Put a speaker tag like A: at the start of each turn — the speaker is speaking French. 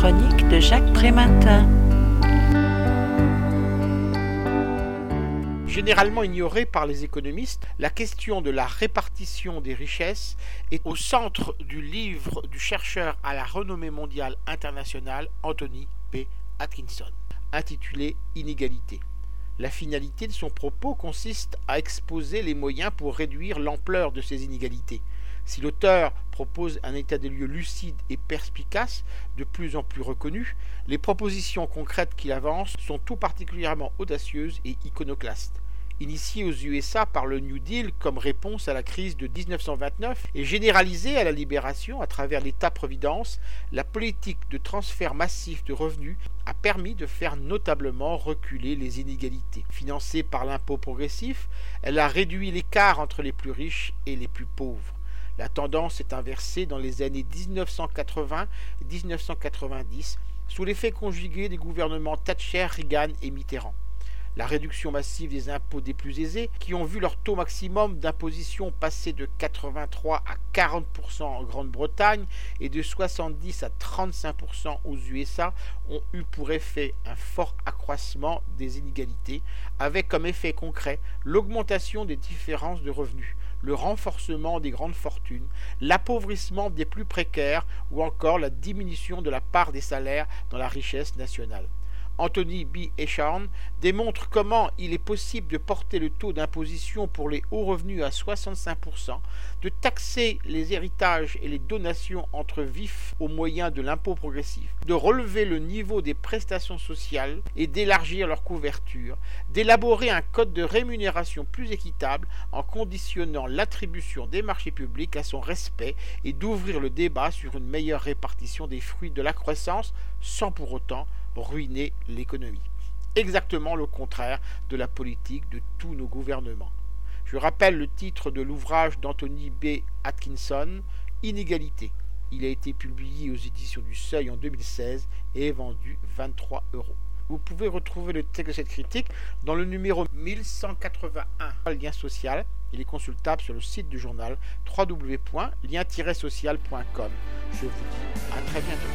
A: chronique de Jacques Prématin.
B: Généralement ignorée par les économistes, la question de la répartition des richesses est au centre du livre du chercheur à la renommée mondiale internationale Anthony P. Atkinson, intitulé Inégalité. La finalité de son propos consiste à exposer les moyens pour réduire l'ampleur de ces inégalités. Si l'auteur propose un état des lieux lucide et perspicace, de plus en plus reconnu, les propositions concrètes qu'il avance sont tout particulièrement audacieuses et iconoclastes initié aux USA par le New Deal comme réponse à la crise de 1929 et généralisé à la libération à travers l'État-providence, la politique de transfert massif de revenus a permis de faire notablement reculer les inégalités. Financée par l'impôt progressif, elle a réduit l'écart entre les plus riches et les plus pauvres. La tendance est inversée dans les années 1980-1990 sous l'effet conjugué des gouvernements Thatcher, Reagan et Mitterrand la réduction massive des impôts des plus aisés, qui ont vu leur taux maximum d'imposition passer de 83 à 40% en Grande-Bretagne et de 70 à 35% aux USA, ont eu pour effet un fort accroissement des inégalités, avec comme effet concret l'augmentation des différences de revenus le renforcement des grandes fortunes, l'appauvrissement des plus précaires ou encore la diminution de la part des salaires dans la richesse nationale. Anthony B. Echarn, démontre comment il est possible de porter le taux d'imposition pour les hauts revenus à 65%, de taxer les héritages et les donations entre vifs au moyen de l'impôt progressif, de relever le niveau des prestations sociales et d'élargir leur couverture, d'élaborer un code de rémunération plus équitable en conditionnant l'attribution des marchés publics à son respect et d'ouvrir le débat sur une meilleure répartition des fruits de la croissance sans pour autant ruiner l'économie. Exactement le contraire de la politique de tous nos gouvernements. Je rappelle le titre de l'ouvrage d'Anthony B. Atkinson, Inégalité. Il a été publié aux éditions du Seuil en 2016 et est vendu 23 euros. Vous pouvez retrouver le texte de cette critique dans le numéro 1181, lien social. Il est consultable sur le site du journal www.lien-social.com. Je vous dis à très bientôt.